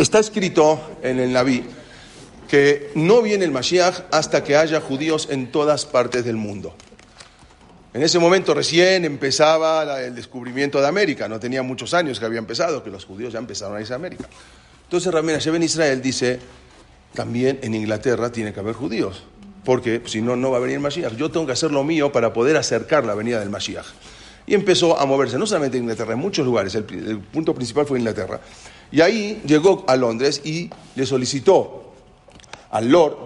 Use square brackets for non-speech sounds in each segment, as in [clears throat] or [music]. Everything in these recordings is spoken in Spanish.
Está escrito en el Naví que no viene el Mashiach hasta que haya judíos en todas partes del mundo. En ese momento recién empezaba el descubrimiento de América, no tenía muchos años que había empezado, que los judíos ya empezaron a irse a América. Entonces Ramén en Israel dice, también en Inglaterra tiene que haber judíos, porque si no, no va a venir el Mashiach. Yo tengo que hacer lo mío para poder acercar la venida del Mashiach. Y empezó a moverse, no solamente en Inglaterra, en muchos lugares, el, el punto principal fue Inglaterra. Y ahí llegó a Londres y le solicitó al Lord,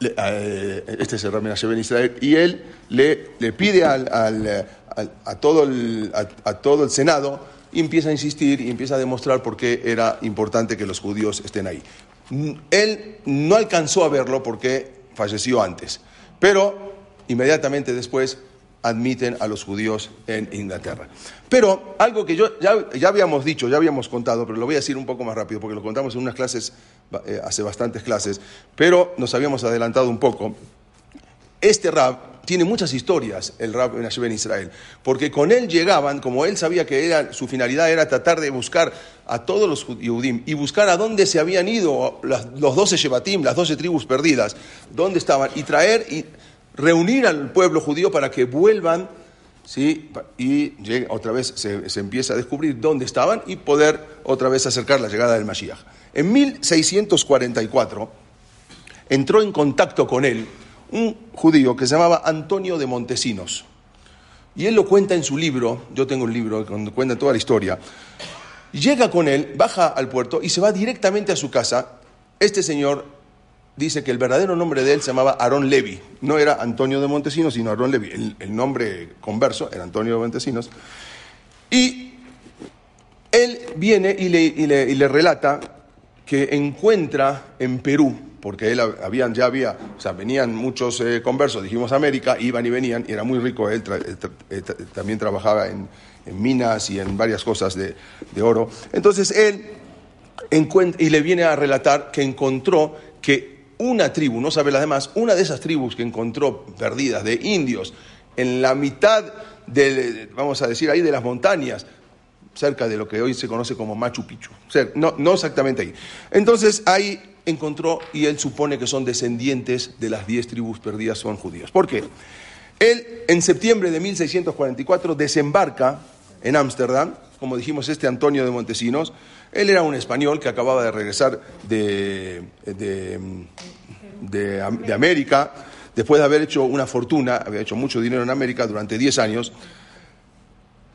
este es el Ramén en Israel, y él le, le pide al, al, a, todo el, a todo el Senado y empieza a insistir y empieza a demostrar por qué era importante que los judíos estén ahí. Él no alcanzó a verlo porque falleció antes, pero inmediatamente después admiten a los judíos en Inglaterra. Pero algo que yo ya, ya, habíamos dicho, ya habíamos contado, pero lo voy a decir un poco más rápido porque lo contamos en unas clases, eh, hace bastantes clases, pero nos habíamos adelantado un poco. Este rab tiene muchas historias el Rab en Israel, porque con él llegaban, como él sabía que era, su finalidad era tratar de buscar a todos los Yehudim y buscar a dónde se habían ido los doce Shebatim, las doce tribus perdidas, dónde estaban, y traer y reunir al pueblo judío para que vuelvan, ¿sí? y otra vez se, empieza a descubrir dónde estaban y poder otra vez acercar la llegada del Mashiach. En 1644 entró en contacto con él un judío que se llamaba Antonio de Montesinos. Y él lo cuenta en su libro, yo tengo un libro donde cuenta toda la historia. Llega con él, baja al puerto y se va directamente a su casa. Este señor dice que el verdadero nombre de él se llamaba Aarón Levi. No era Antonio de Montesinos, sino Aarón Levi. El, nombre converso era Antonio de Montesinos. Y él viene y le, y le relata que encuentra en Perú porque él habían, ya había, o sea, venían muchos eh, conversos, dijimos América, iban y venían, y era muy rico, él también trabajaba en, minas y en varias cosas de, oro. Entonces él y le viene a relatar que encontró que una tribu, no sabe las demás, una de esas tribus que encontró perdidas de indios en la mitad de, vamos a decir ahí, de las montañas, cerca de lo que hoy se conoce como Machu Picchu, no, no exactamente ahí. Entonces ahí encontró y él supone que son descendientes de las diez tribus perdidas, son judíos. ¿Por qué? Él en septiembre de 1644 desembarca en Ámsterdam, como dijimos este Antonio de Montesinos, él era un español que acababa de regresar de, de, de, América, después de haber hecho una fortuna, había hecho mucho dinero en América durante 10 años,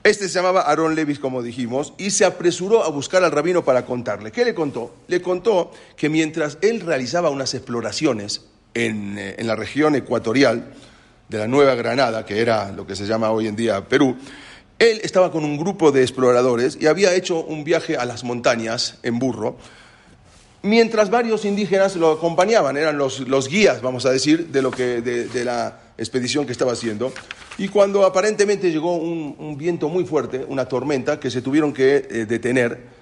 este se llamaba Aaron Levis, como dijimos, y se apresuró a buscar al rabino para contarle. ¿Qué le contó? Le contó que mientras él realizaba unas exploraciones en, eh, en la región ecuatorial de la Nueva Granada, que era lo que se llama hoy en día Perú, él estaba con un grupo de exploradores y había hecho un viaje a las montañas en burro, mientras varios indígenas lo acompañaban, eran los, los guías, vamos a decir, de, lo que, de, la expedición que estaba haciendo. Y cuando aparentemente llegó un, viento muy fuerte, una tormenta, que se tuvieron que eh, detener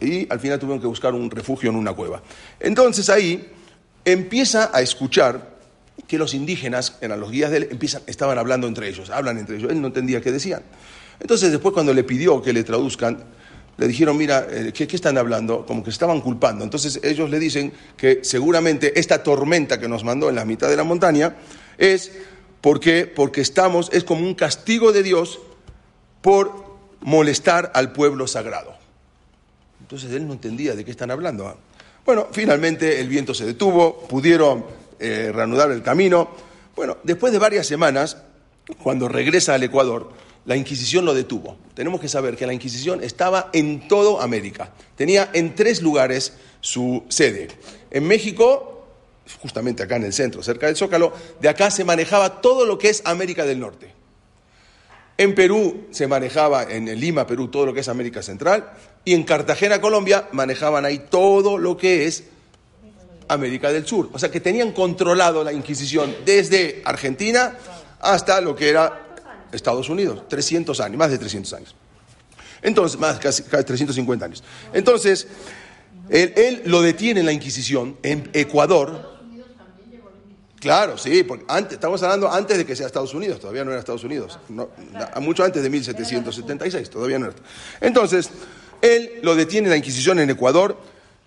y al final tuvieron que buscar un refugio en una cueva. Entonces ahí empieza a escuchar que los indígenas, eran los guías de él, empiezan, estaban hablando entre ellos, hablan entre ellos. Él no entendía qué decían. Entonces después cuando le pidió que le traduzcan, le dijeron, mira, eh, ¿qué, ¿qué, están hablando? Como que estaban culpando. Entonces ellos le dicen que seguramente esta tormenta que nos mandó en la mitad de la montaña es ¿Por qué? Porque estamos, es como un castigo de Dios por molestar al pueblo sagrado. Entonces él no entendía de qué están hablando. Bueno, finalmente el viento se detuvo, pudieron eh, reanudar el camino. Bueno, después de varias semanas, cuando regresa al Ecuador, la Inquisición lo detuvo. Tenemos que saber que la Inquisición estaba en toda América. Tenía en tres lugares su sede. En México, justamente acá en el centro, cerca del Zócalo, de acá se manejaba todo lo que es América del Norte. En Perú se manejaba, en Lima, Perú, todo lo que es América Central, y en Cartagena, Colombia, manejaban ahí todo lo que es América del Sur. O sea que tenían controlado la Inquisición desde Argentina hasta lo que era Estados Unidos, 300 años, más de 300 años. Entonces, más casi, casi 350 años. Entonces, él, él, lo detiene en la Inquisición en Ecuador, Claro, sí, porque antes, estamos hablando antes de que sea Estados Unidos, todavía no era Estados Unidos, mucho antes de 1776, todavía no era. Entonces, él lo detiene la Inquisición en Ecuador,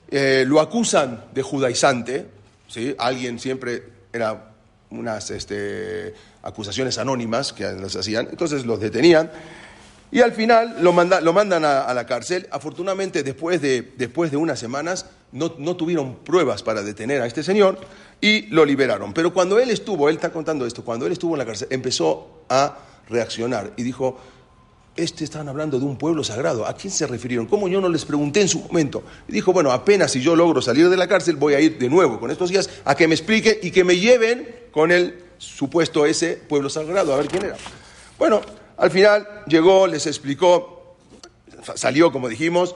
eh, lo acusan de judaizante, ¿sí? alguien siempre era unas este, acusaciones anónimas que les hacían, entonces los detenían y al final lo, lo mandan a, la cárcel. Afortunadamente, después de, después de unas semanas, no, no, tuvieron pruebas para detener a este señor y lo liberaron. Pero cuando él estuvo, él está contando esto, cuando él estuvo en la cárcel, empezó a reaccionar y dijo, este estaban hablando de un pueblo sagrado. ¿A quién se refirieron? ¿Cómo yo no les pregunté en su momento? Y dijo, bueno, apenas si yo logro salir de la cárcel, voy a ir de nuevo con estos días a que me explique y que me lleven con el supuesto ese pueblo sagrado, a ver quién era. Bueno, al final llegó, les explicó, salió, como dijimos,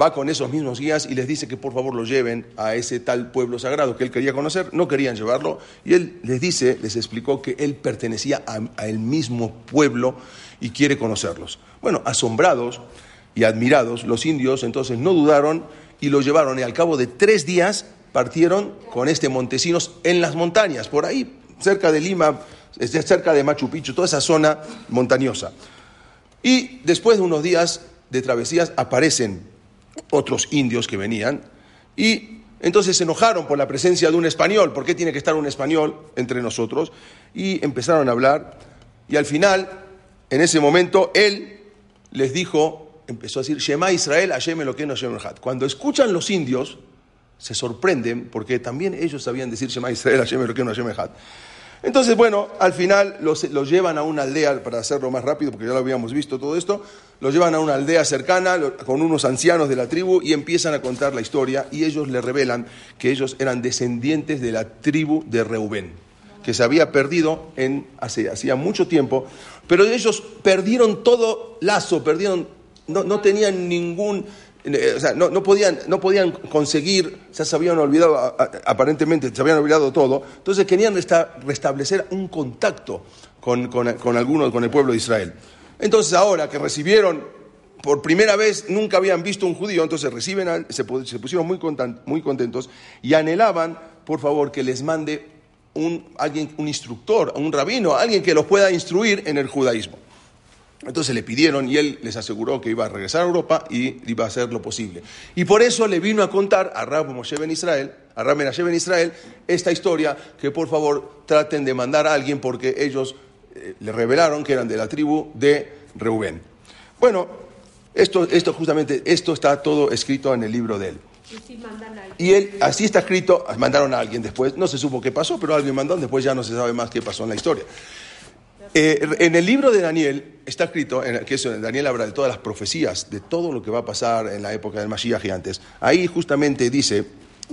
va con esos mismos guías y les dice que por favor lo lleven a ese tal pueblo sagrado que él quería conocer. No querían llevarlo y él les dice, les explicó que él pertenecía a, el mismo pueblo y quiere conocerlos. Bueno, asombrados y admirados, los indios entonces no dudaron y lo llevaron y al cabo de tres días partieron con este Montesinos en las montañas, por ahí, cerca de Lima, cerca de Machu Picchu, toda esa zona montañosa. Y después de unos días de travesías aparecen otros indios que venían y entonces se enojaron por la presencia de un español, ¿por qué tiene que estar un español entre nosotros? Y empezaron a hablar y al final, en ese momento, él les dijo, empezó a decir, Shema Israel, Hashem lo que no Cuando escuchan los indios, se sorprenden porque también ellos sabían decir Shema Israel, Hashem lo que no entonces, bueno, al final los, llevan a una aldea, para hacerlo más rápido, porque ya lo habíamos visto todo esto, los llevan a una aldea cercana con unos ancianos de la tribu y empiezan a contar la historia y ellos le revelan que ellos eran descendientes de la tribu de Reubén, que se había perdido en, hacía mucho tiempo, pero ellos perdieron todo lazo, perdieron, no, no tenían ningún eh, o sea, no, podían, no podían conseguir, ya se habían olvidado, aparentemente se habían olvidado todo, entonces querían restablecer un contacto con, con, algunos, con el pueblo de Israel. Entonces ahora que recibieron por primera vez, nunca habían visto un judío, entonces reciben, se, pusieron muy contentos y anhelaban, por favor, que les mande un, alguien, un instructor, un rabino, alguien que los pueda instruir en el judaísmo. Entonces le pidieron y él les aseguró que iba a regresar a Europa y iba a hacer lo posible. Y por eso le vino a contar a Rab Moshe ben Israel, a Rab ben Israel, esta historia que por favor traten de mandar a alguien porque ellos eh, le revelaron que eran de la tribu de Reubén. Bueno, esto, esto justamente, esto está todo escrito en el libro de él. Y él, así está escrito, mandaron a alguien después, no se supo qué pasó, pero alguien mandó, después ya no se sabe más qué pasó en la historia. Eh, en el libro de Daniel está escrito, en, que eso, Daniel habla de todas las profecías, de todo lo que va a pasar en la época del Mashiach gigantes. Ahí justamente dice,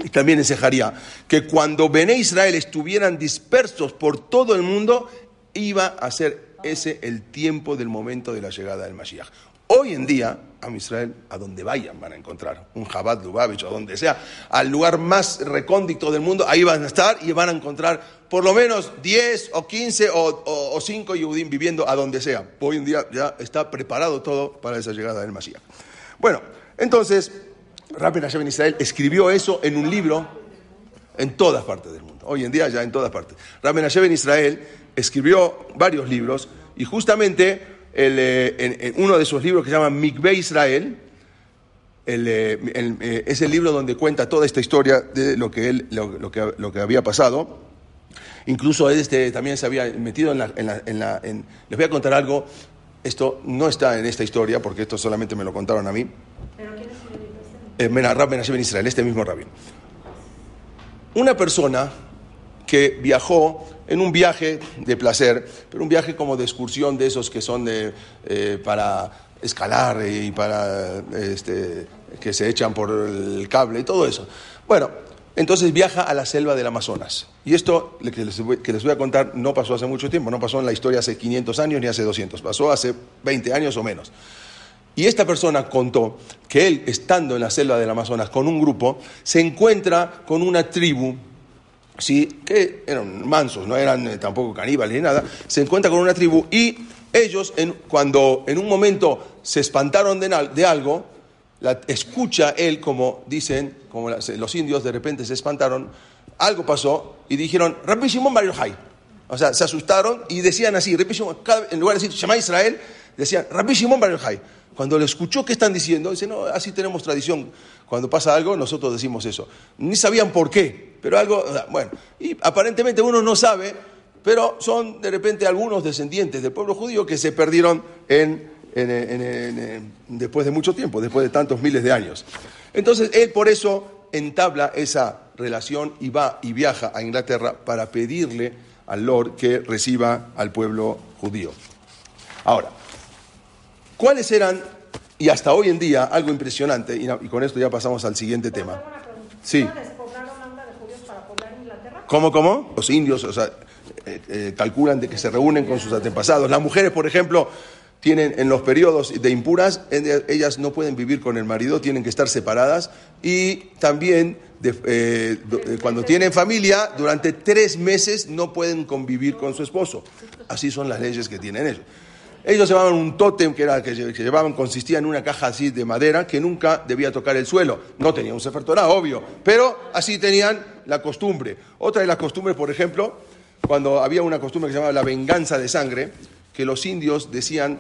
y también en Sejaría, que cuando Bené Israel estuvieran dispersos por todo el mundo, iba a ser ese el tiempo del momento de la llegada del Mashiach. Hoy en día, a Israel, a donde vayan van a encontrar, un Jabat Lubavitch o donde sea, al lugar más recóndito del mundo, ahí van a estar y van a encontrar por lo menos 10 o 15 o, 5 Yehudim viviendo a donde sea. Hoy en día ya está preparado todo para esa llegada del Mashiach. Bueno, entonces, Rabbi Hashem Israel escribió eso en un libro en todas partes del mundo. Hoy en día ya en todas partes. Rabbi Hashem Israel escribió varios libros y justamente eh, en, uno de sus libros que se llama Mikve Israel, eh, eh, es el libro donde cuenta toda esta historia de lo que, él, lo, que, lo que había pasado. Incluso este, también se había metido en la... En la, en les voy a contar algo, esto no está en esta historia, porque esto solamente me lo contaron a mí. ¿Pero quién es el eh, Israel, este mismo rabino. Una persona que viajó en un viaje de placer, pero un viaje como de excursión de esos que son eh, para escalar y para este, que se echan por el cable y todo eso. Bueno, entonces viaja a la selva del Amazonas. Y esto que les, voy, que les, voy, a contar no pasó hace mucho tiempo, no pasó en la historia hace 500 años ni hace 200, pasó hace 20 años o menos. Y esta persona contó que él, estando en la selva del Amazonas con un grupo, se encuentra con una tribu ¿sí? que eran mansos, no eran eh, tampoco caníbales ni nada, se encuentra con una tribu y ellos, cuando en un momento se espantaron de, algo, la, escucha él como dicen, como los indios de repente se espantaron, algo pasó y dijeron, Rabbi Shimon O sea, se asustaron y decían así, en lugar de decir Shema Israel, decían, Rabbi Shimon Bar Yochai. Cuando le escuchó qué están diciendo, dice, no, así tenemos tradición. Cuando pasa algo, nosotros decimos eso. Ni sabían por qué, pero algo, bueno, y aparentemente uno no sabe, pero son de repente algunos descendientes del pueblo judío que se perdieron en, después de mucho tiempo, después de tantos miles de años. Entonces, él por eso entabla esa relación y va y viaja a Inglaterra para pedirle al Lord que reciba al pueblo judío. Ahora, ¿cuáles eran, y hasta hoy en día, algo impresionante, y, con esto ya pasamos al siguiente tema? Sí. ¿Cómo, cómo? Los indios, o sea, eh, eh, calculan de que se reúnen con sus antepasados. Las mujeres, por ejemplo, tienen en los periodos de impuras, ellas no pueden vivir con el marido, tienen que estar separadas y también eh, cuando tienen familia, durante tres meses no pueden convivir con su esposo. Así son las leyes que tienen ellos. Ellos llevaban un tótem que, era, que, llevaban, consistía en una caja así de madera que nunca debía tocar el suelo. No tenía un Sefer obvio, pero así tenían la costumbre. Otra de las costumbres, por ejemplo, cuando había una costumbre que se llamaba la venganza de sangre, que los indios decían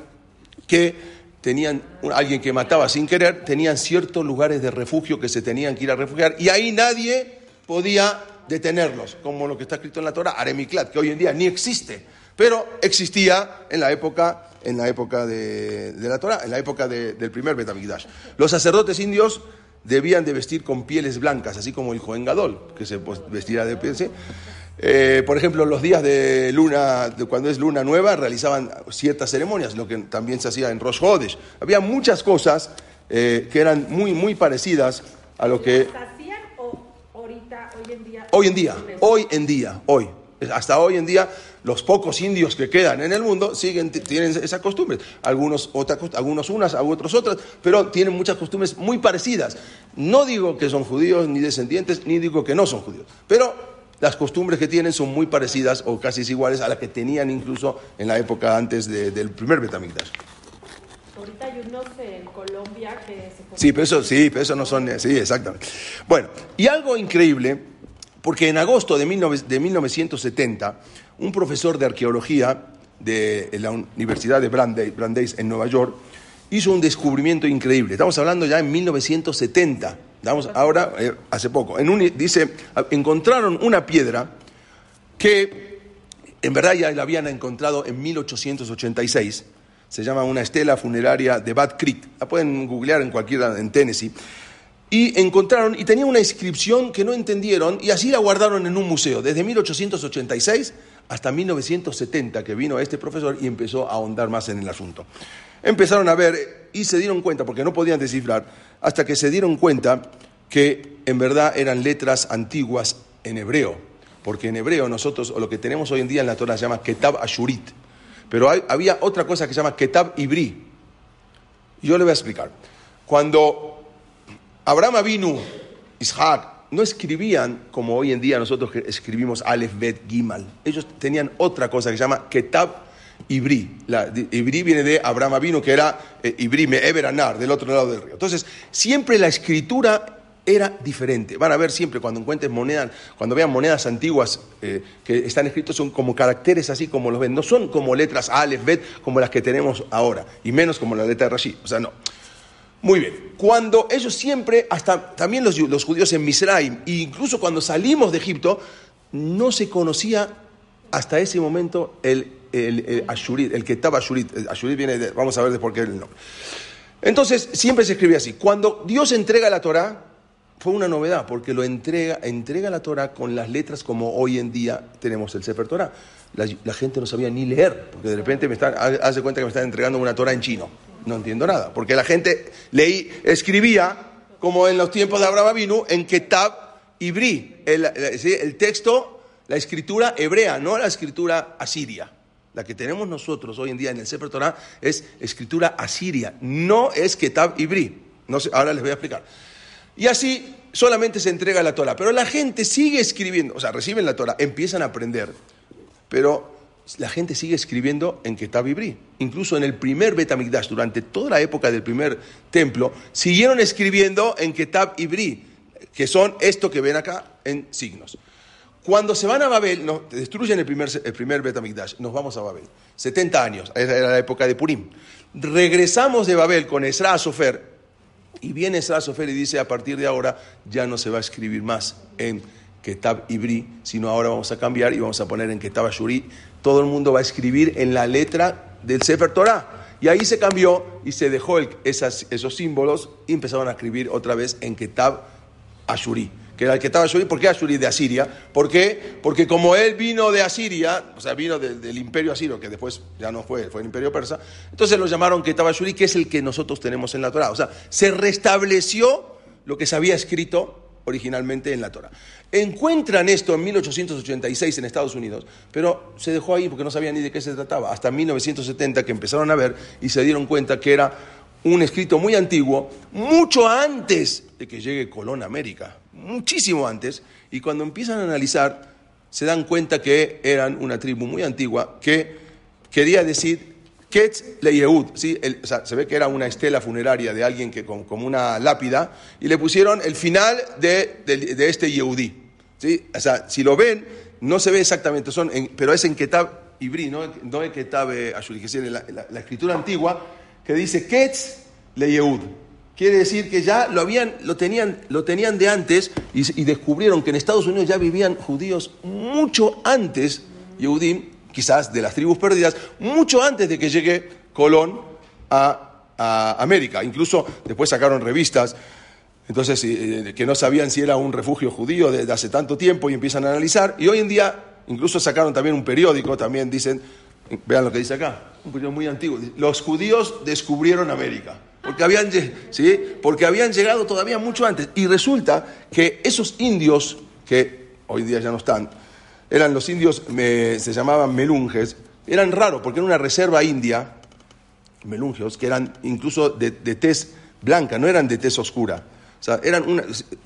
que tenían alguien que mataba sin querer, tenían ciertos lugares de refugio que se tenían que ir a refugiar y ahí nadie podía detenerlos, como lo que está escrito en la Torah, Aremiklat, que hoy en día ni existe, pero existía en la época, en la época de, la Torah, en la época del primer Betamigdash. Los sacerdotes indios debían de vestir con pieles blancas, así como el Joen Gadol, que se pues, vestía de piel. Eh, por ejemplo, los días de luna, cuando es luna nueva, realizaban ciertas ceremonias, lo que también se hacía en Rosh Hodesh. Había muchas cosas eh, que eran muy, muy parecidas a lo que... ¿Hacían o ahorita, hoy en día? Hoy en día, hoy en día, hoy. Hasta hoy en día, los pocos indios que quedan en el mundo siguen, tienen esas costumbres. Algunos, otras, algunos unas, otros otras, pero tienen muchas costumbres muy parecidas. No digo que son judíos ni descendientes, ni digo que no son judíos, pero las costumbres que tienen son muy parecidas o casi iguales a las que tenían incluso en la época antes del primer Betamigdash. Ahorita hay unos en Colombia que se... Sí, pero eso, sí, pero eso no son... Sí, exactamente. Bueno, y algo increíble, porque en agosto de, 1970, un profesor de arqueología de la Universidad de Brandeis en Nueva York hizo un descubrimiento increíble. Estamos hablando ya en 1970 Damos ahora, eh, hace poco, en un, dice, encontraron una piedra que en verdad ya la habían encontrado en 1886. Se llama una estela funeraria de Bad Creek. La pueden googlear en cualquiera, en Tennessee. Y encontraron, y tenía una inscripción que no entendieron, y así la guardaron en un museo, desde 1886 hasta 1970, que vino este profesor y empezó a ahondar más en el asunto. Empezaron a ver y se dieron cuenta, porque no podían descifrar, hasta que se dieron cuenta que en verdad eran letras antiguas en hebreo, porque en hebreo nosotros, o lo que tenemos hoy en día en la Torah se llama Ketab Ashurit, pero había otra cosa que se llama Ketab Ibri. Yo le voy a explicar. Cuando Abraham vino, Isaac, no escribían como hoy en día nosotros escribimos Aleph, Bet, Gimal. Ellos tenían otra cosa que se llama Ketab Ibrí. La, Ibrí viene de Abraham Avino, que era eh, Ibrí, Eberanar, del otro lado del río. Entonces, siempre la escritura era diferente. Van a ver siempre cuando encuentres monedas, cuando vean monedas antiguas eh, que están escritos, son como caracteres así como los ven. No son como letras Aleph, Bet, como las que tenemos ahora, y menos como la letra de Rashi. O sea, no. Muy bien. Cuando ellos siempre, hasta también los, los judíos en Misraim, e incluso cuando salimos de Egipto, no se conocía hasta ese momento el el, el Ashurit, el Ketab Ashurit. Ashurit viene de, vamos a ver de por qué el nombre. Entonces, siempre se escribe así. Cuando Dios entrega la Torah, fue una novedad, porque lo entrega, entrega la Torah con las letras como hoy en día tenemos el Sefer Torah. La, gente no sabía ni leer, porque de repente me están, hace cuenta que me están entregando una Torah en chino. No entiendo nada, porque la gente leí, escribía, como en los tiempos de Abraham Avinu, en Ketab Ibri, el, texto, la escritura hebrea, no la escritura asiria. La que tenemos nosotros hoy en día en el Sefer Torah es escritura asiria, no es Ketab Ibri. No sé, ahora les voy a explicar. Y así solamente se entrega la Torah, pero la gente sigue escribiendo, o sea, reciben la Torah, empiezan a aprender, pero la gente sigue escribiendo en Ketab Ibri. Incluso en el primer Betamigdash, durante toda la época del primer templo, siguieron escribiendo en Ketab Ibri, que son esto que ven acá en signos. Cuando se van a Babel, no, destruyen el primer, el primer Betamigdash, nos vamos a Babel. 70 años, era la época de Purim. Regresamos de Babel con Esra Sofer, y viene Esra Sofer y dice, a partir de ahora ya no se va a escribir más en Ketab Ibri, sino ahora vamos a cambiar y vamos a poner en Ketab Ashuri. Todo el mundo va a escribir en la letra del Sefer Torah. Y ahí se cambió y se dejó esos símbolos y empezaron a escribir otra vez en Ketab Ashuri que era el Ashuri. ¿Por qué Ashuri de Asiria? ¿Por qué? Porque como él vino de Asiria, o sea, vino del imperio asirio, que después ya no fue, fue el imperio persa, entonces lo llamaron estaba Ashuri, que es el que nosotros tenemos en la Torah. O sea, se restableció lo que se había escrito originalmente en la Torah. Encuentran esto en 1886 en Estados Unidos, pero se dejó ahí porque no sabían ni de qué se trataba. Hasta 1970 que empezaron a ver y se dieron cuenta que era un escrito muy antiguo, mucho antes de que llegue Colón a América, muchísimo antes, y cuando empiezan a analizar se dan cuenta que eran una tribu muy antigua que quería decir Ketz Leyehud, ¿sí? o sea, se ve que era una estela funeraria de alguien que como una lápida, y le pusieron el final de, este Yehudí. ¿sí? O sea, si lo ven, no se ve exactamente, son pero es en Ketab Ibrí, no, no en Ketab eh, Ashuri, que es la, la escritura antigua, que dice Ketz Leyehud. Quiere decir que ya lo, habían, lo, tenían, lo tenían de antes y, descubrieron que en Estados Unidos ya vivían judíos mucho antes, Yehudim, quizás de las tribus perdidas, mucho antes de que llegue Colón a, América. Incluso después sacaron revistas, entonces, eh, que no sabían si era un refugio judío desde hace tanto tiempo y empiezan a analizar. Y hoy en día, incluso sacaron también un periódico, también dicen, vean lo que dice acá, un periódico muy antiguo, los judíos descubrieron América. Porque habían, ¿sí? porque habían llegado todavía mucho antes. Y resulta que esos indios, que hoy día ya no están, eran los indios, se llamaban melunges, eran raros porque era una reserva india, melungios, que eran incluso de, de tez blanca, no eran de tez oscura. O sea, eran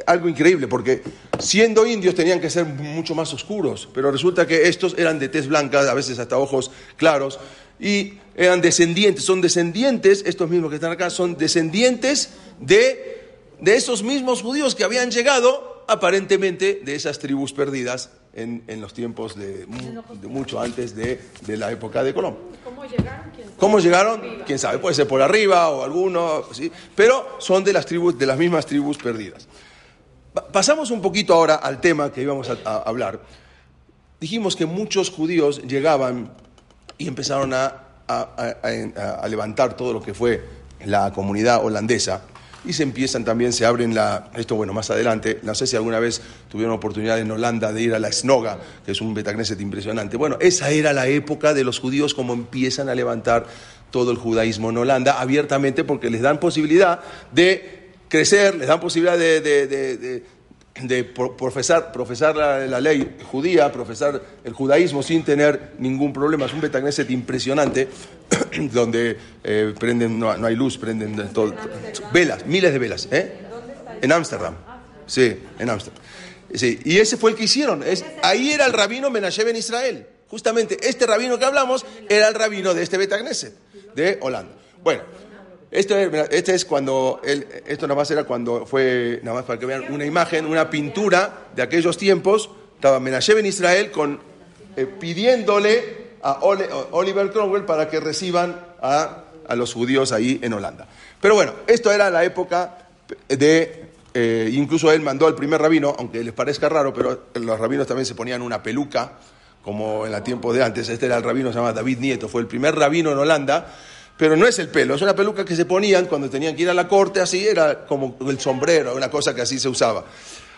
algo increíble porque siendo indios tenían que ser mucho más oscuros, pero resulta que estos eran de tez blanca, a veces hasta ojos claros, y eran descendientes, son descendientes, estos mismos que están acá, son descendientes de, de esos mismos judíos que habían llegado aparentemente de esas tribus perdidas en, en los tiempos de, mucho antes de, de, la época de Colón. ¿Cómo llegaron? ¿Quién sabe? ¿Cómo llegaron? ¿Quién sabe? Puede ser por arriba o alguno, ¿sí? pero son de las, tribus, de las mismas tribus perdidas. Pasamos un poquito ahora al tema que íbamos a hablar. Dijimos que muchos judíos llegaban y empezaron a, a, levantar todo lo que fue la comunidad holandesa y se empiezan también, se abren la, esto bueno, más adelante, no sé si alguna vez tuvieron oportunidad en Holanda de ir a la Snoga, que es un Betagneset impresionante. Bueno, esa era la época de los judíos como empiezan a levantar todo el judaísmo en Holanda abiertamente porque les dan posibilidad de crecer, les dan posibilidad de profesar, profesar la, ley judía, profesar el judaísmo sin tener ningún problema. Es un Betagneset impresionante, [clears throat] donde eh, prenden, no, hay luz, prenden todo, velas, miles de velas. ¿eh? En Ámsterdam. Sí, en Ámsterdam. Sí, y ese fue el que hicieron. Es, ahí era el rabino Menashe en Israel. Justamente este rabino que hablamos era el rabino de este Betagneset, de Holanda. Bueno. Esto es, este es cuando, esto nada más era cuando fue, nada más para que vean, una imagen, una pintura de aquellos tiempos, estaba Menashe en Israel con, eh, pidiéndole a Oliver Cromwell para que reciban a, los judíos ahí en Holanda. Pero bueno, esto era la época de, eh, incluso él mandó al primer rabino, aunque les parezca raro, pero los rabinos también se ponían una peluca, como en la tiempo de antes, este era el rabino, se llama David Nieto, fue el primer rabino en Holanda, pero no es el pelo, es una peluca que se ponían cuando tenían que ir a la corte, así era como el sombrero, una cosa que así se usaba.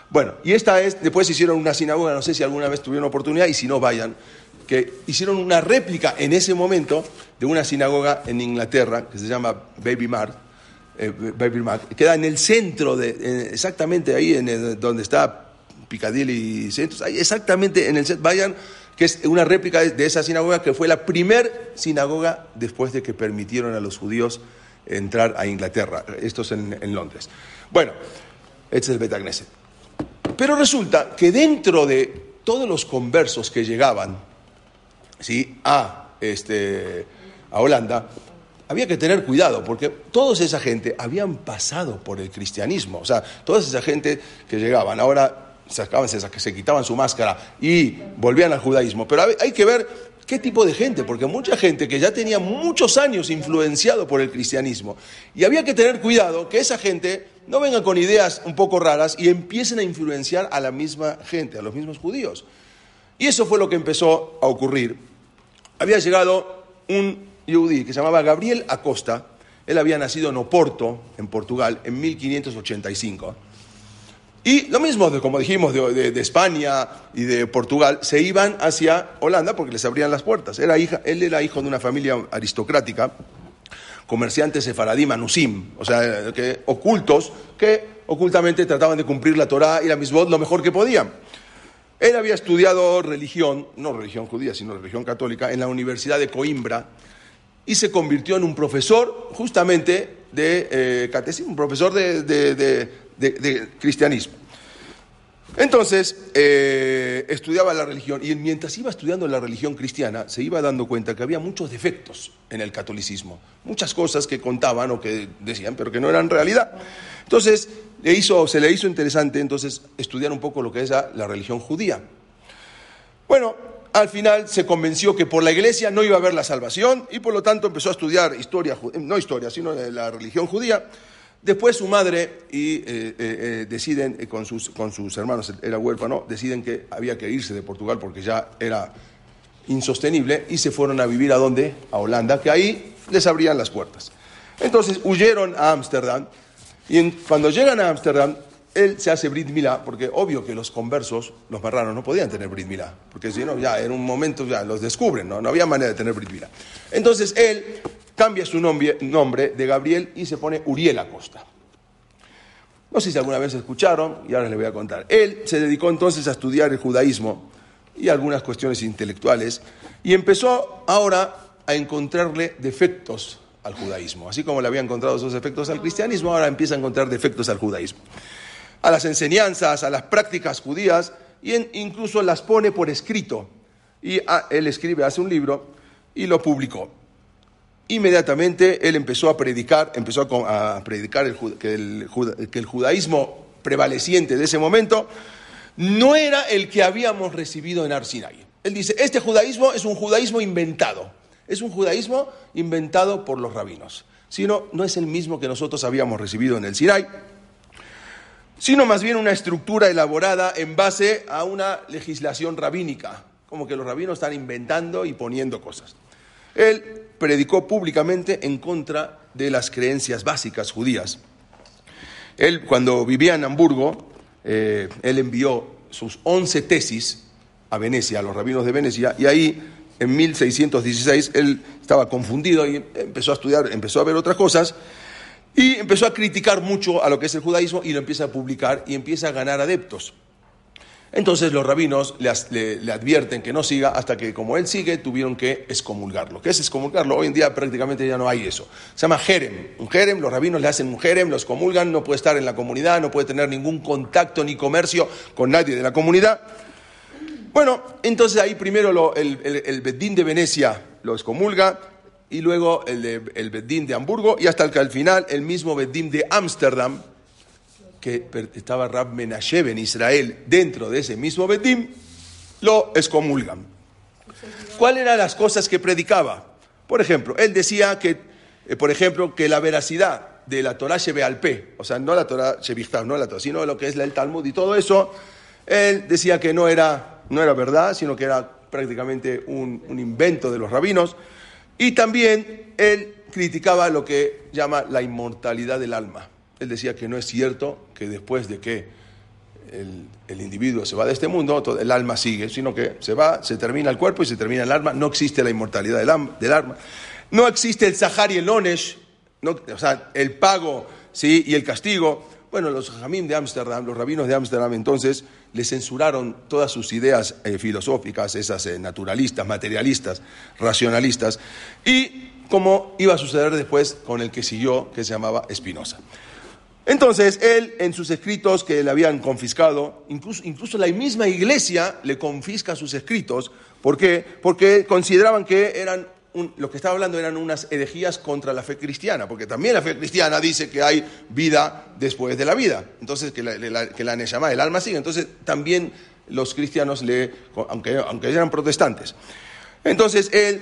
Bueno, y esta es, después hicieron una sinagoga, no sé si alguna vez tuvieron oportunidad, y si no, vayan, que hicieron una réplica en ese momento de una sinagoga en Inglaterra, que se llama Baby Mart, eh, Baby Mart, queda en el centro, de, exactamente ahí en donde está Piccadilly Centros, ahí exactamente en el centro, vayan, que es una réplica de esa sinagoga que fue la primer sinagoga después de que permitieron a los judíos entrar a Inglaterra. Esto es en, Londres. Bueno, este es el Betagneset. Pero resulta que dentro de todos los conversos que llegaban ¿sí? a, este, a Holanda, había que tener cuidado, porque toda esa gente habían pasado por el cristianismo, o sea, toda esa gente que llegaban. Ahora, sacaban, se, quitaban su máscara y volvían al judaísmo. Pero hay que ver qué tipo de gente, porque mucha gente que ya tenía muchos años influenciado por el cristianismo. Y había que tener cuidado que esa gente no venga con ideas un poco raras y empiecen a influenciar a la misma gente, a los mismos judíos. Y eso fue lo que empezó a ocurrir. Había llegado un yudí que se llamaba Gabriel Acosta. Él había nacido en Oporto, en Portugal, en 1585. Y lo mismo, como dijimos, de, España y de Portugal, se iban hacia Holanda porque les abrían las puertas. Era hija, él era hijo de una familia aristocrática, comerciantes sefaradí, manusim, o sea, que, ocultos, que ocultamente trataban de cumplir la Torá y la misbot lo mejor que podían. Él había estudiado religión, no religión judía, sino religión católica, en la Universidad de Coimbra y se convirtió en un profesor justamente de eh, catecismo, un profesor de, cristianismo. Entonces, eh, estudiaba la religión y mientras iba estudiando la religión cristiana, se iba dando cuenta que había muchos defectos en el catolicismo, muchas cosas que contaban o que decían, pero que no eran realidad. Entonces, le hizo, se le hizo interesante entonces estudiar un poco lo que es la religión judía. Bueno, al final se convenció que por la iglesia no iba a haber la salvación y por lo tanto empezó a estudiar historia, no historia, sino la religión judía. Después su madre y eh, eh, eh, deciden, con sus, con sus hermanos, era huérfano, deciden que había que irse de Portugal porque ya era insostenible y se fueron a vivir a dónde? A Holanda, que ahí les abrían las puertas. Entonces huyeron a Ámsterdam y cuando llegan a Ámsterdam él se hace Brit Milá, porque obvio que los conversos, los marranos, no podían tener Brit Milá, porque si no, ya en un momento ya los descubren, no, no había manera de tener Brit Milá. Entonces él cambia su nombre, de Gabriel y se pone Uriel Acosta. No sé si alguna vez escucharon, y ahora les voy a contar. Él se dedicó entonces a estudiar el judaísmo y algunas cuestiones intelectuales, y empezó ahora a encontrarle defectos al judaísmo. Así como le había encontrado esos defectos al cristianismo, ahora empieza a encontrar defectos al judaísmo a las enseñanzas, a las prácticas judías, y incluso las pone por escrito. Y ah, él escribe, hace un libro y lo publicó. Inmediatamente él empezó a predicar, empezó a, predicar que, el, que el judaísmo prevaleciente de ese momento no era el que habíamos recibido en Arsinai. Él dice, este judaísmo es un judaísmo inventado, es un judaísmo inventado por los rabinos, sino no es el mismo que nosotros habíamos recibido en el Sinai sino más bien una estructura elaborada en base a una legislación rabínica, como que los rabinos están inventando y poniendo cosas. Él predicó públicamente en contra de las creencias básicas judías. Él, cuando vivía en Hamburgo, eh, él envió sus once tesis a Venecia, a los rabinos de Venecia, y ahí, en 1616, él estaba confundido y empezó a estudiar, empezó a ver otras cosas, y empezó a criticar mucho a lo que es el judaísmo y lo empieza a publicar y empieza a ganar adeptos. Entonces los rabinos le, advierten que no siga hasta que como él sigue tuvieron que excomulgarlo. ¿Qué es excomulgarlo? Hoy en día prácticamente ya no hay eso. Se llama jerem. Un jerem, los rabinos le hacen un jerem, los comulgan, no puede estar en la comunidad, no puede tener ningún contacto ni comercio con nadie de la comunidad. Bueno, entonces ahí primero el, el, Bedín de Venecia lo excomulga, y luego el, de, el Beddín de Hamburgo y hasta que al final el mismo Beddín de Ámsterdam, que estaba Rab Menashev en Israel dentro de ese mismo Beddín, lo excomulgan. ¿Cuáles eran las cosas que predicaba? Por ejemplo, él decía que, eh, por ejemplo, que la veracidad de la Torah P, o sea, no la Torah Shevichtav, no la Torah, sino lo que es el Talmud y todo eso, él decía que no era, no era verdad, sino que era prácticamente un, un invento de los rabinos. Y también él criticaba lo que llama la inmortalidad del alma. Él decía que no es cierto que después de que el, individuo se va de este mundo, el alma sigue, sino que se va, se termina el cuerpo y se termina el alma. No existe la inmortalidad del, alma. No existe el Sahar y el Onesh, o sea, el pago ¿sí? y el castigo. Bueno, los jamim de Ámsterdam, los rabinos de Ámsterdam entonces le censuraron todas sus ideas eh, filosóficas, esas eh, naturalistas, materialistas, racionalistas, y como iba a suceder después con el que siguió, que se llamaba Spinoza. Entonces, él en sus escritos que le habían confiscado, incluso, incluso la misma iglesia le confisca sus escritos, ¿por qué? Porque consideraban que eran lo que estaba hablando eran unas herejías contra la fe cristiana, porque también la fe cristiana dice que hay vida después de la vida, entonces que la, la- que la Neshama, el alma sigue, entonces también los cristianos le, aunque, aunque eran protestantes. Entonces él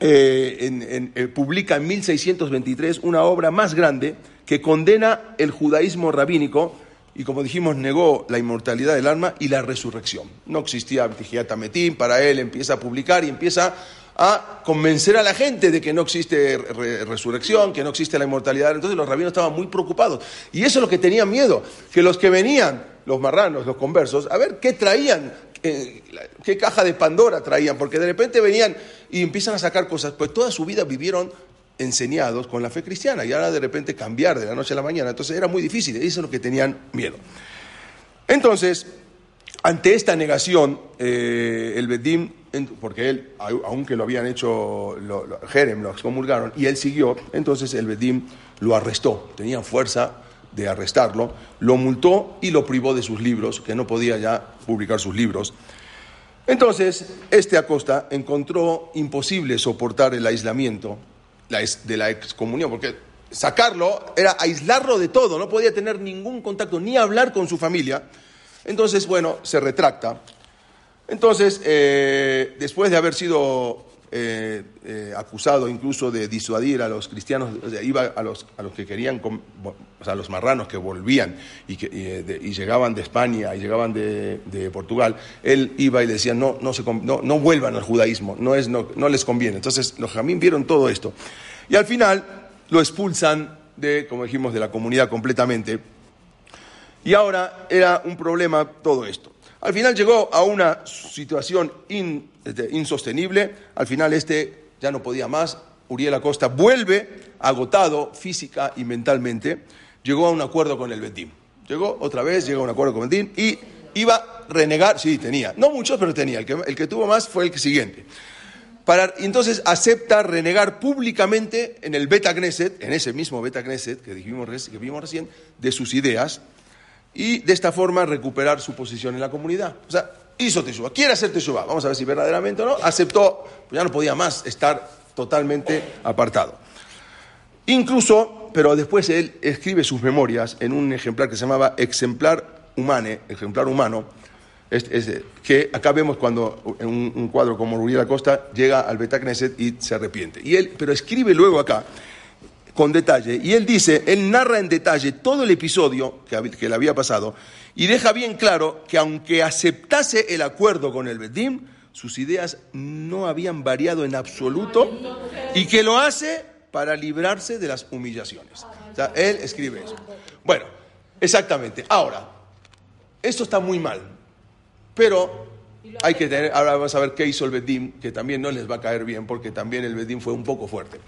eh, en- eh, publica en 1623 una obra más grande que condena el judaísmo rabínico y como dijimos negó la inmortalidad del alma y la resurrección. No existía Tijiat Metim, para él empieza a publicar y empieza a convencer a la gente de que no existe re- resurrección, que no existe la inmortalidad. Entonces los rabinos estaban muy preocupados. Y eso es lo que tenían miedo, que los que venían, los marranos, los conversos, a ver qué traían, eh, la- qué caja de Pandora traían, porque de repente venían y empiezan a sacar cosas, pues toda su vida vivieron enseñados con la fe cristiana y ahora de repente cambiar de la noche a la mañana. Entonces era muy difícil, eso es lo que tenían miedo. Entonces, ante esta negación, eh, el Bedim, porque él, au- aunque lo habían hecho, Jerem lo excomulgaron, y él siguió, entonces el Bedim lo arrestó, tenían fuerza de arrestarlo, lo multó y lo privó de sus libros, que no podía ya publicar sus libros. Entonces, este Acosta encontró imposible soportar el aislamiento de la excomunión, porque sacarlo era aislarlo de todo, no podía tener ningún contacto, ni hablar con su familia. Entonces, bueno, se retracta. Entonces, eh, después de haber sido eh, eh, acusado incluso de disuadir a los cristianos, o sea, iba a los, a los que querían, o sea, a los marranos que volvían y, que, y, eh, de- y llegaban de España y llegaban de, de Portugal, él iba y le decía, no, no, se, no, no vuelvan al judaísmo, no, es, no, no les conviene. Entonces, los jamín vieron todo esto. Y al final lo expulsan de, como dijimos, de la comunidad completamente. Y ahora era un problema todo esto. Al final llegó a una situación este, insostenible. Al final este ya no podía más. Uriel Acosta vuelve agotado física y mentalmente. Llegó a un acuerdo con el Betim. Llegó otra vez, llegó a un acuerdo con el Betim y iba a renegar. Sí, tenía. No muchos, pero tenía. El que, tuvo más fue el siguiente. Para, entonces acepta renegar públicamente en el Beta Knesset, en ese mismo Beta Knesset que, dijimos, que vimos recién, de sus ideas y de esta forma recuperar su posición en la comunidad. O sea, hizo Teshuvah, quiere hacer Teshuvah, vamos a ver si verdaderamente o no, aceptó, pues ya no podía más estar totalmente apartado. Incluso, pero después él escribe sus memorias en un ejemplar que se llamaba Exemplar Humane, ejemplar humano, es- que acá vemos cuando en un, cuadro como Uriel Acosta llega al Beta Knesset y se arrepiente. Y él, pero escribe luego acá, con detalle, y él dice, él narra en detalle todo el episodio que, le había pasado y deja bien claro que aunque aceptase el acuerdo con el Bedim, sus ideas no habían variado en absoluto y que lo hace para librarse de las humillaciones. Él escribe eso. Bueno, exactamente. Ahora, esto está muy mal, pero hay que tener, ahora vamos a ver qué hizo el Bedim, que también no les va a caer bien, porque también el Bedim fue un poco fuerte.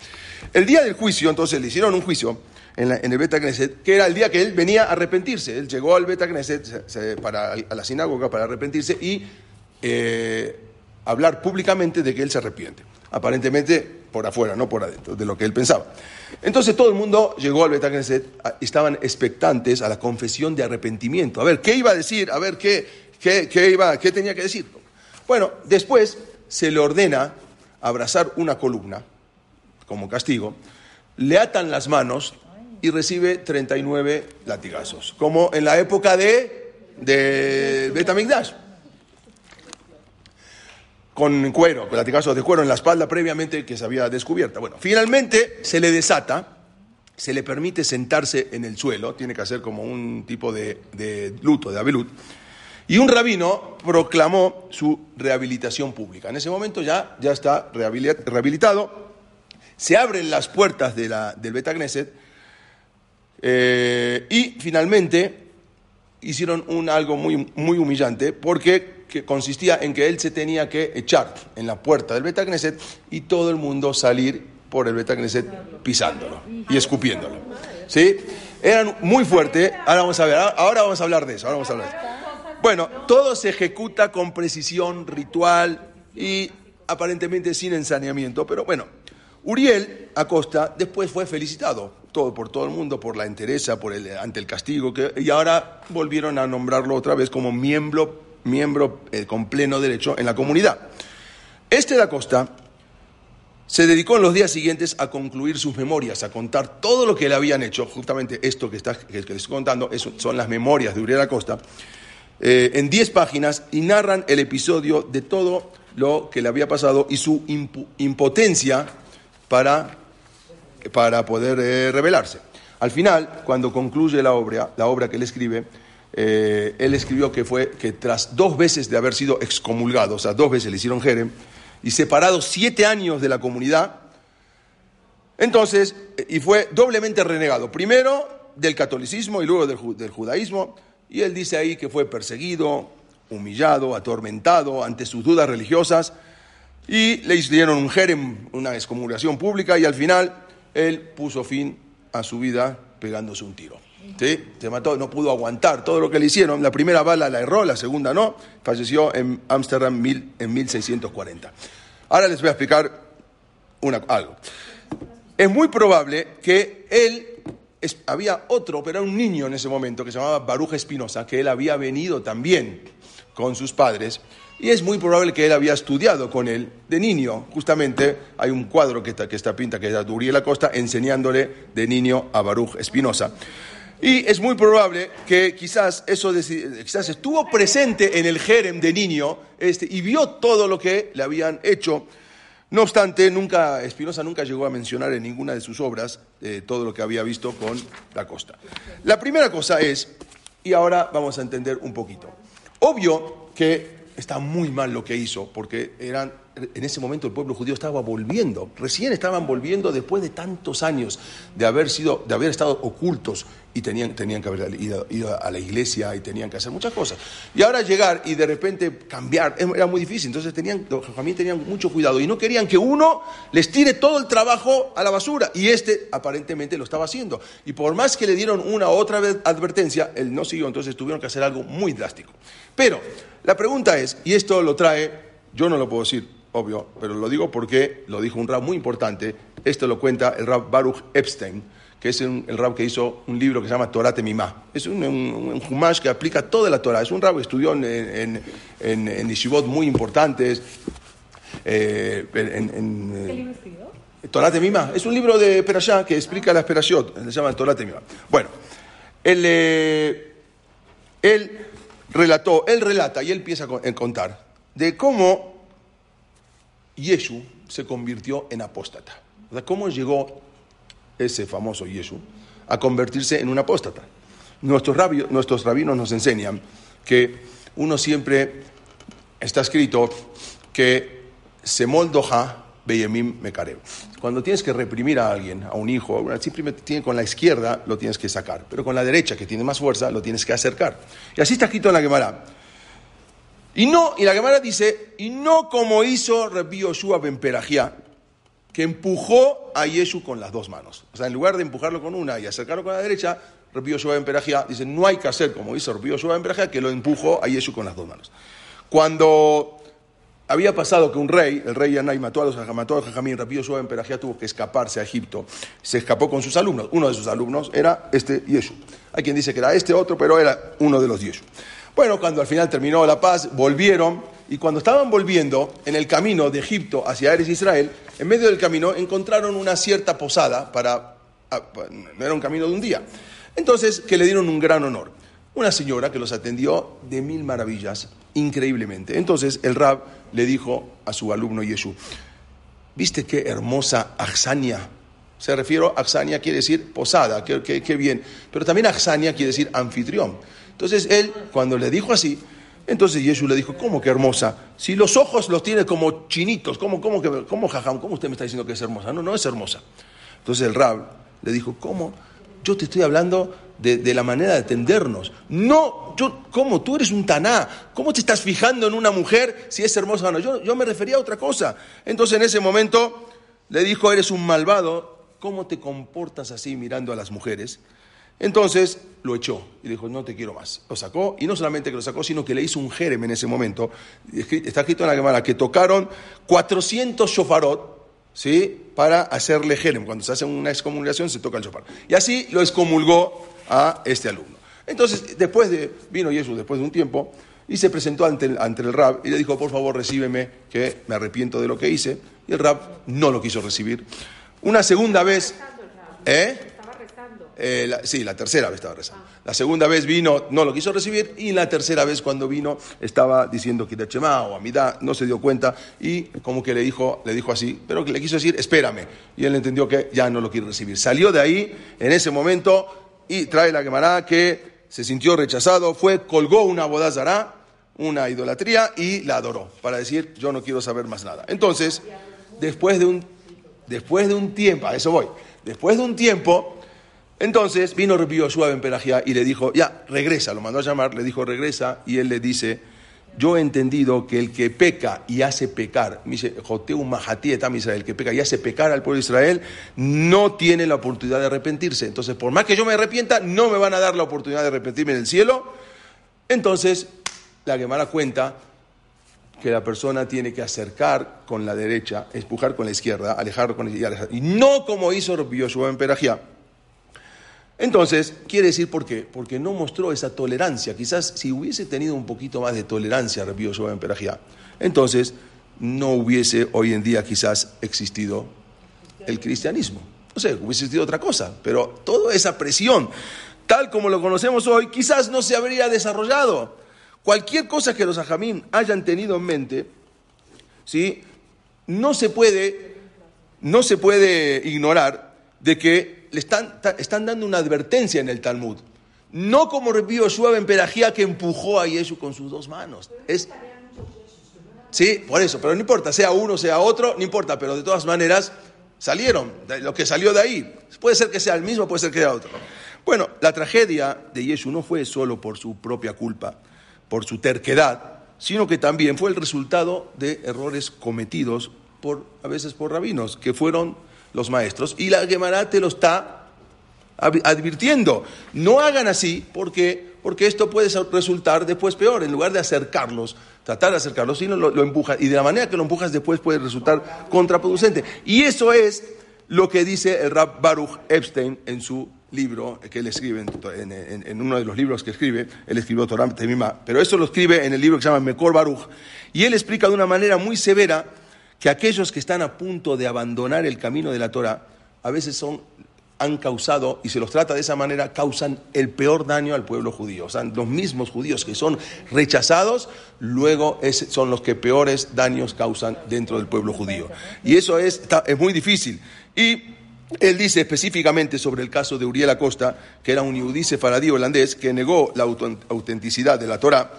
El día del juicio, entonces le hicieron un juicio en, el Beta Knesset, que era el día que él venía a arrepentirse. Él llegó al Beta Knesset se- se- para, a la sinagoga para arrepentirse y eh, hablar públicamente de que él se arrepiente. Aparentemente por afuera, no por adentro, de lo que él pensaba. Entonces todo el mundo llegó al Beta Knesset, estaban expectantes a la confesión de arrepentimiento. A ver, ¿qué iba a decir? A ver, ¿qué, qué, qué iba, qué tenía que decir? Bueno, después se le ordena abrazar una columna como castigo, le atan las manos y recibe 39 latigazos, como en la época de, de Betamigdash con cuero, con latigazos de cuero en la espalda previamente que se había descubierta. Bueno, finalmente se le desata, se le permite sentarse en el suelo, tiene que hacer como un tipo de, de luto, de abelut, y un rabino proclamó su rehabilitación pública. En ese momento ya, ya está rehabilit- rehabilitado, se abren las puertas del Beta Knesset, eh, y finalmente hicieron un, algo muy, muy humillante porque que consistía en que él se tenía que echar en la puerta del Beta Knesset y todo el mundo salir por el Beta Knesset pisándolo y escupiéndolo. ¿Sí? Eran muy fuerte. Ahora vamos a ver. Ahora vamos a hablar de eso. Bueno, todo se ejecuta con precisión ritual y aparentemente sin ensaneamiento, pero bueno, Uriel Acosta después fue felicitado todo, por todo el mundo por la entereza, por el, ante el castigo, que, y ahora volvieron a nombrarlo otra vez como miembro, miembro eh, con pleno derecho en la comunidad. Este de Acosta se dedicó en los días siguientes a concluir sus memorias, a contar todo lo que le habían hecho. Justamente esto que, está, que les estoy contando son las memorias de Uriel Acosta, eh, en 10 páginas y narran el episodio de todo lo que le había pasado y su impotencia para, para poder eh, revelarse. Al final, cuando concluye la obra, la obra que él escribe, eh, él escribió que fue que tras dos veces de haber sido excomulgado, o sea, dos veces le hicieron jerem, y separado siete años de la comunidad, entonces, y fue doblemente renegado, primero del catolicismo y luego del, judaísmo, y él dice ahí que fue perseguido, humillado, atormentado ante sus dudas religiosas, y le hicieron un jerem, una excomulgación pública, y al final él puso fin a su vida pegándose un tiro. ¿Sí? Se mató, no pudo aguantar todo lo que le hicieron. La primera bala la erró, la segunda no. Falleció en Ámsterdam en 1640. Ahora les voy a explicar una, algo. Es muy probable que él, había otro, pero era un niño en ese momento, que se llamaba Baruch Espinosa, que él había venido también con sus padres. Y es muy probable que él había estudiado con él de niño. Justamente hay un cuadro que está, que está pinta, que es de Uriel Acosta, enseñándole de niño a Baruch Espinosa. Y es muy probable que quizás eso quizás estuvo presente en el Jerem de niño este, y vio todo lo que le habían hecho. No obstante, nunca, Espinosa nunca llegó a mencionar en ninguna de sus obras eh, todo lo que había visto con la costa. La primera cosa es, y ahora vamos a entender un poquito, obvio que está muy mal lo que hizo, porque eran en ese momento el pueblo judío estaba volviendo, recién estaban volviendo después de tantos años de haber, sido, de haber estado ocultos y tenían, tenían que haber ido, a la iglesia y tenían que hacer muchas cosas. Y ahora llegar y de repente cambiar era muy difícil, entonces tenían, los tenían mucho cuidado y no querían que uno les tire todo el trabajo a la basura y este aparentemente lo estaba haciendo. Y por más que le dieron una u otra advertencia, él no siguió, entonces tuvieron que hacer algo muy drástico. Pero la pregunta es, y esto lo trae, yo no lo puedo decir, obvio, pero lo digo porque lo dijo un rab muy importante. Esto lo cuenta el rab Baruch Epstein, que es el rab que hizo un libro que se llama Torah Temimá. Es un, un, que aplica toda la Torah. Es un rab que estudió en, en, en, en muy importantes. Eh, en, ¿Qué libro escribió? Torah Temimá. Es un libro de Perashá que explica la Perashot. Se llama Torah Temimá. Bueno, él, eh, él relató, él relata y él empieza a contar de cómo Yeshu se convirtió en apóstata. ¿Cómo llegó ese famoso Yeshu a convertirse en un apóstata? Nuestros, nuestros rabinos nos enseñan que uno siempre está escrito que se moldoja beyemim mekarev. Cuando tienes que reprimir a alguien, a un hijo, simplemente con la izquierda lo tienes que sacar, pero con la derecha, que tiene más fuerza, lo tienes que acercar. Y así está escrito en la Gemara. Y no, y la Gemara dice, y no como hizo Rabbi Yoshua Ben Perajía, que empujó a Yeshu con las dos manos. O sea, en lugar de empujarlo con una y acercarlo con la derecha, Rabbi Yoshua Ben Perajía dice, no hay que hacer como hizo Rabbi Yoshua Ben Perajía, que lo empujó a Yeshu con las dos manos. Cuando había pasado que un rey, el rey Yanai, mató a los Jajamín, Rabbi Yoshua Ben Perajía tuvo que escaparse a Egipto. Se escapó con sus alumnos. Uno de sus alumnos era este Yeshu. Hay quien dice que era este otro, pero era uno de los Yeshu. Bueno, cuando al final terminó la paz, volvieron y cuando estaban volviendo en el camino de Egipto hacia Eres Israel, en medio del camino encontraron una cierta posada para... Ah, no era un camino de un día. Entonces, que le dieron un gran honor. Una señora que los atendió de mil maravillas, increíblemente. Entonces el rab le dijo a su alumno Yeshu, ¿viste qué hermosa Axania? Se refiere a Axania, quiere decir posada, qué, qué bien. Pero también Axania quiere decir anfitrión. Entonces él, cuando le dijo así, entonces Jesús le dijo, ¿cómo que hermosa? Si los ojos los tiene como chinitos, ¿cómo, cómo, que, cómo jajam? ¿Cómo usted me está diciendo que es hermosa? No, no es hermosa. Entonces el rab le dijo, ¿cómo? Yo te estoy hablando de, la manera de atendernos. No, yo, ¿cómo? Tú eres un taná. ¿Cómo te estás fijando en una mujer si es hermosa o no? Yo, yo me refería a otra cosa. Entonces en ese momento le dijo, eres un malvado. ¿Cómo te comportas así mirando a las mujeres? Entonces lo echó y dijo, no te quiero más. Lo sacó y no solamente que lo sacó, sino que le hizo un jerem en ese momento. Está escrito en la Gemara que tocaron 400 shofarot ¿sí? para hacerle jerem. Cuando se hace una excomulgación se toca el shofar. Y así lo excomulgó a este alumno. Entonces, después de, vino Jesús después de un tiempo y se presentó ante el, ante el Rab y le dijo, por favor, recíbeme, que me arrepiento de lo que hice. Y el Rab no lo quiso recibir. Una segunda vez... ¿Eh? Eh, la- sí, la tercera vez estaba rezando. La segunda vez vino, no lo quiso recibir, y la tercera vez cuando vino estaba diciendo Kitachemá o Amidá, no se dio cuenta, y como que le dijo, le dijo así, pero que le quiso decir, espérame. Y él entendió que ya no lo quiere recibir. Salió de ahí en ese momento y trae la Gemara que se sintió rechazado, fue, colgó una bodazará, una idolatría, y la adoró, para decir, yo no quiero saber más nada. Entonces, después de un, después de un tiempo, a eso voy, después de un tiempo, entonces vino Rabbi Yoshua ben Perajía y le dijo, ya, regresa, lo mandó a llamar, le dijo, regresa, y él le dice, yo he entendido que el que peca y hace pecar, me dice, Israel, el que peca y hace pecar al pueblo de Israel, no tiene la oportunidad de arrepentirse. Entonces, por más que yo me arrepienta, no me van a dar la oportunidad de arrepentirme en el cielo. Entonces, la Gemara cuenta que la persona tiene que acercar con la derecha, empujar con la izquierda, alejar con la izquierda, y no como hizo Yoshua ben Perajía. Entonces, quiere decir por qué? Porque no mostró esa tolerancia. Quizás si hubiese tenido un poquito más de tolerancia Rabbi ben Perajía, entonces no hubiese hoy en día quizás existido el cristianismo. No sé, hubiese existido otra cosa, pero toda esa presión, tal como lo conocemos hoy, quizás no se habría desarrollado. Cualquier cosa que los ajamín hayan tenido en mente, ¿sí? no se puede, no se puede ignorar de que le están, están dando una advertencia en el Talmud. No como Rabbi Yoshua ben Perajía que empujó a Yeshu con sus dos manos. Es, sí, por eso, pero no importa, sea uno, sea otro, no importa, pero de todas maneras salieron, lo que salió de ahí. Puede ser que sea el mismo, puede ser que sea otro. Bueno, la tragedia de Yeshu no fue solo por su propia culpa, por su terquedad, sino que también fue el resultado de errores cometidos por, a veces por rabinos, que fueron los maestros. Y la Gemara te lo está advirtiendo. No hagan así porque, porque esto puede resultar después peor. En lugar de acercarlos, tratar de acercarlos, sino lo, lo empujas. Y de la manera que lo empujas después puede resultar contraproducente. Y eso es lo que dice el Rab Baruch Epstein en su libro que él escribe, en, uno de los libros que escribe, él escribió Torah Temimá, pero eso lo escribe en el libro que se llama Mekor Baruch, y él explica de una manera muy severa que aquellos que están a punto de abandonar el camino de la Torah, a veces son, han causado, y se los trata de esa manera, causan el peor daño al pueblo judío. O sea, los mismos judíos que son rechazados, luego es- son los que peores daños causan dentro del pueblo judío. Y eso es, es muy difícil. Y él dice específicamente sobre el caso de Uriel Acosta, que era un yudí sefaradí holandés que negó la autenticidad de la Torah,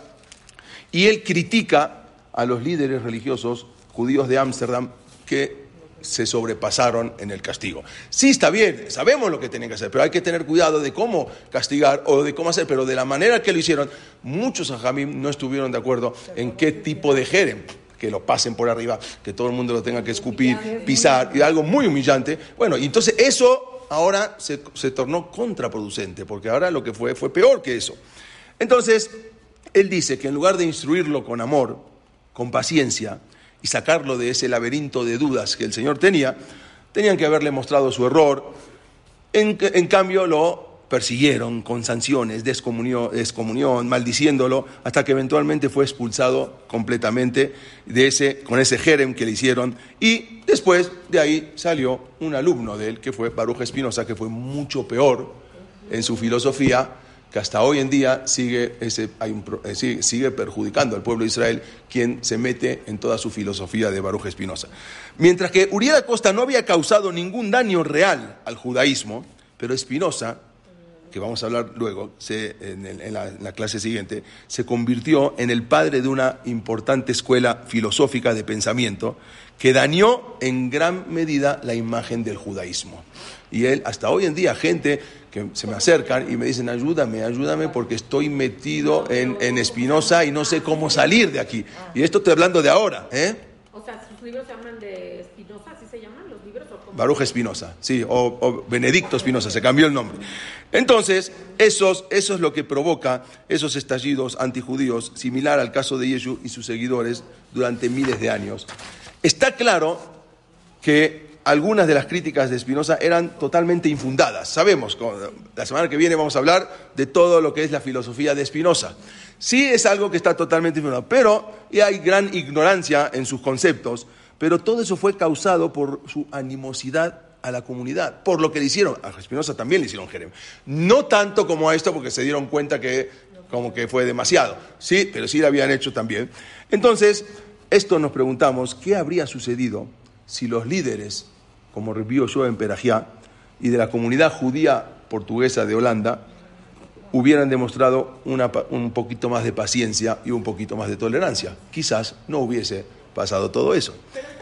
y él critica a los líderes religiosos judíos de Ámsterdam que se sobrepasaron en el castigo. Sí, está bien, sabemos lo que tienen que hacer, pero hay que tener cuidado de cómo castigar o de cómo hacer, pero de la manera que lo hicieron, muchos ajamim no estuvieron de acuerdo en qué tipo de jerem, que lo pasen por arriba, que todo el mundo lo tenga que escupir, pisar, y algo muy humillante. Bueno, y entonces eso ahora se, se tornó contraproducente, porque ahora lo que fue fue peor que eso. Entonces, él dice que en lugar de instruirlo con amor, con paciencia, y sacarlo de ese laberinto de dudas que el Señor tenía, tenían que haberle mostrado su error. En, en cambio, lo persiguieron con sanciones, descomunión, descomunión, maldiciéndolo, hasta que eventualmente fue expulsado completamente de ese, con ese jerem que le hicieron. Y después de ahí salió un alumno de él, que fue Baruch Espinosa, que fue mucho peor en su filosofía, que hasta hoy en día sigue, ese, eh, sigue, perjudicando al pueblo de Israel, quien se mete en toda su filosofía de Baruch Espinosa. Mientras que Uriel Acosta no había causado ningún daño real al judaísmo, pero Espinosa, que vamos a hablar luego en la clase siguiente, se convirtió en el padre de una importante escuela filosófica de pensamiento que dañó en gran medida la imagen del judaísmo. Y él, hasta hoy en día, gente que se me acercan y me dicen, ayúdame, ayúdame, porque estoy metido en, en Espinosa y no sé cómo salir de aquí. Y esto estoy hablando de ahora, ¿eh? O sea, sus libros se llaman de Espinosa, ¿así se llaman los libros? ¿O? Baruch Espinosa, sí, o, o Benedicto Espinosa, se cambió el nombre. Entonces, esos, eso es lo que provoca esos estallidos antijudíos, similar al caso de Yeshu y sus seguidores durante miles de años. Está claro que algunas de las críticas de Spinoza eran totalmente infundadas. Sabemos, la semana que viene vamos a hablar de todo lo que es la filosofía de Spinoza. Sí es algo que está totalmente infundado, pero hay gran ignorancia en sus conceptos, pero todo eso fue causado por su animosidad a la comunidad, por lo que le hicieron, a Spinoza también le hicieron Jerem. No tanto como a esto, porque se dieron cuenta que como que fue demasiado, sí, pero sí lo habían hecho también. Entonces, esto nos preguntamos, ¿qué habría sucedido si los líderes, como revió yo en Perajiá, y de la comunidad judía portuguesa de Holanda, hubieran demostrado un poquito más de paciencia y un poquito más de tolerancia? Quizás no hubiese pasado todo eso.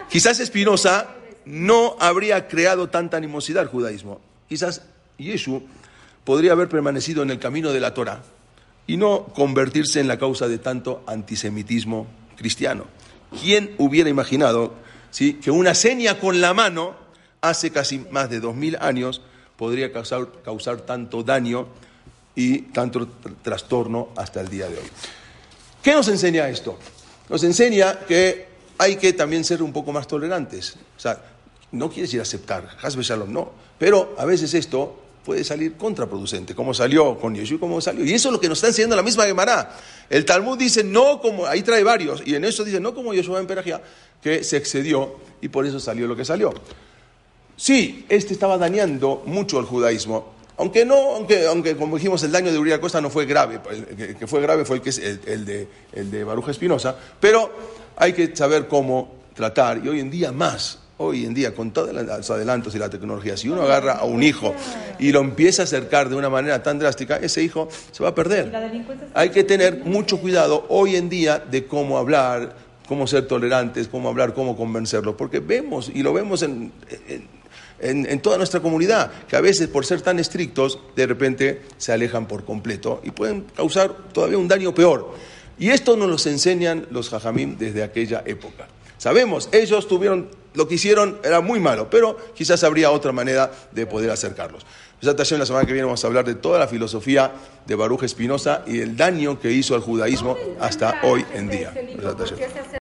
Quizás Espinosa no habría creado tanta animosidad al judaísmo. Quizás Yeshua podría haber permanecido en el camino de la Torah y no convertirse en la causa de tanto antisemitismo cristiano. ¿Quién hubiera imaginado ¿sí? que una seña con la mano hace casi más de dos mil años podría causar, tanto daño y tanto trastorno hasta el día de hoy? ¿Qué nos enseña esto? Nos enseña que hay que también ser un poco más tolerantes. O sea, no quiere decir aceptar, Hasbe Shalom, no. Pero a veces esto puede salir contraproducente, como salió con Yeshua, como salió. Y eso es lo que nos está enseñando la misma Gemara. El Talmud dice, no como, ahí trae varios, y en eso dice, no como Yeshua en Perajía, que se excedió y por eso salió lo que salió. Sí, este estaba dañando mucho el judaísmo, aunque no, aunque, aunque como dijimos, el daño de Uriah Costa no fue grave, el que, fue grave fue el, que es el, de, el de Baruja Espinosa, pero hay que saber cómo tratar, y hoy en día más, hoy en día, con todos los adelantos y la tecnología, si uno agarra a un hijo y lo empieza a acercar de una manera tan drástica, ese hijo se va a perder. Hay que tener mucho cuidado hoy en día de cómo hablar, cómo ser tolerantes, cómo hablar, cómo convencerlo, porque vemos y lo vemos en, en, toda nuestra comunidad, que a veces por ser tan estrictos, de repente se alejan por completo y pueden causar todavía un daño peor. Y esto nos lo enseñan los jajamim desde aquella época. Sabemos, ellos tuvieron, lo que hicieron era muy malo, pero quizás habría otra manera de poder acercarlos. La semana que viene vamos a hablar de toda la filosofía de Baruch Espinosa y el daño que hizo al judaísmo hasta hoy en día.